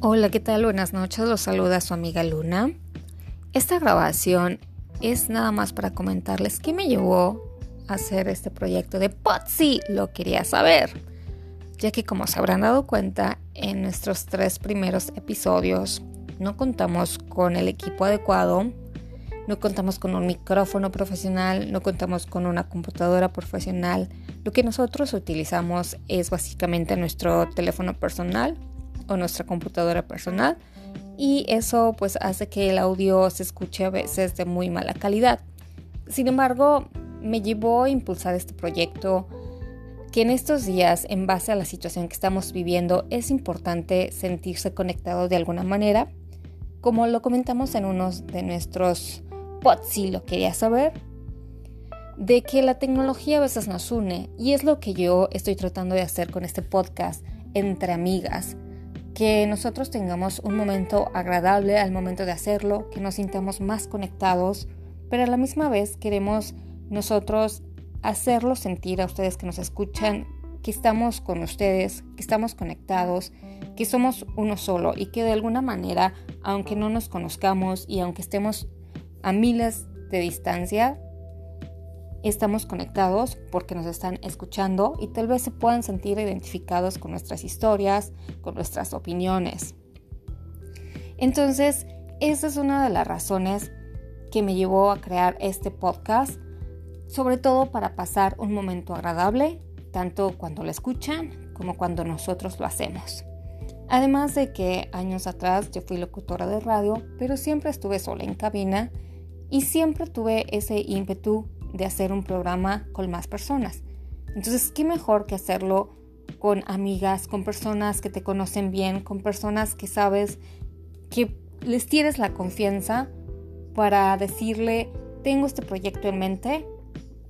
Hola, ¿qué tal? Buenas noches, los saluda su amiga Luna. Esta grabación es nada más para comentarles qué me llevó a hacer este proyecto de Potsy, lo quería saber. Ya que como se habrán dado cuenta, en nuestros tres primeros episodios no contamos con el equipo adecuado, no contamos con un micrófono profesional, no contamos con una computadora profesional. Lo que nosotros utilizamos es básicamente nuestro teléfono personal o nuestra computadora personal y eso pues hace que el audio se escuche a veces de muy mala calidad. Sin embargo, me llevó a impulsar este proyecto que en estos días, en base a la situación que estamos viviendo, es importante sentirse conectado de alguna manera. Como lo comentamos en uno de nuestros pods, si lo quería saber, de que la tecnología a veces nos une y es lo que yo estoy tratando de hacer con este podcast entre amigas que nosotros tengamos un momento agradable al momento de hacerlo, que nos sintamos más conectados, pero a la misma vez queremos nosotros hacerlo sentir a ustedes que nos escuchan que estamos con ustedes, que estamos conectados, que somos uno solo y que de alguna manera, aunque no nos conozcamos y aunque estemos a miles de distancia, estamos conectados porque nos están escuchando y tal vez se puedan sentir identificados con nuestras historias, con nuestras opiniones. Entonces, esa es una de las razones que me llevó a crear este podcast, sobre todo para pasar un momento agradable, tanto cuando lo escuchan como cuando nosotros lo hacemos. Además de que años atrás yo fui locutora de radio, pero siempre estuve sola en cabina y siempre tuve ese ímpetu de hacer un programa con más personas. Entonces, ¿qué mejor que hacerlo con amigas, con personas que te conocen bien, con personas que sabes que les tienes la confianza para decirle, tengo este proyecto en mente,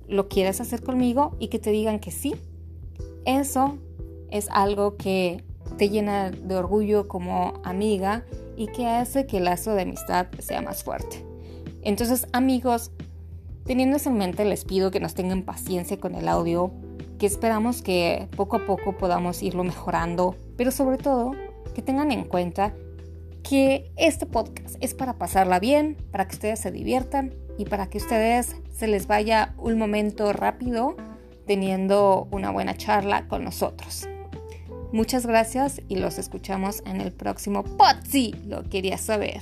¿lo quieres hacer conmigo? Y que te digan que sí. Eso es algo que te llena de orgullo como amiga y que hace que el lazo de amistad sea más fuerte. Entonces, amigos, Teniendo eso en mente, les pido que nos tengan paciencia con el audio, que esperamos que poco a poco podamos irlo mejorando, pero sobre todo que tengan en cuenta que este podcast es para pasarla bien, para que ustedes se diviertan y para que ustedes se les vaya un momento rápido teniendo una buena charla con nosotros. Muchas gracias y los escuchamos en el próximo pod. lo quería saber.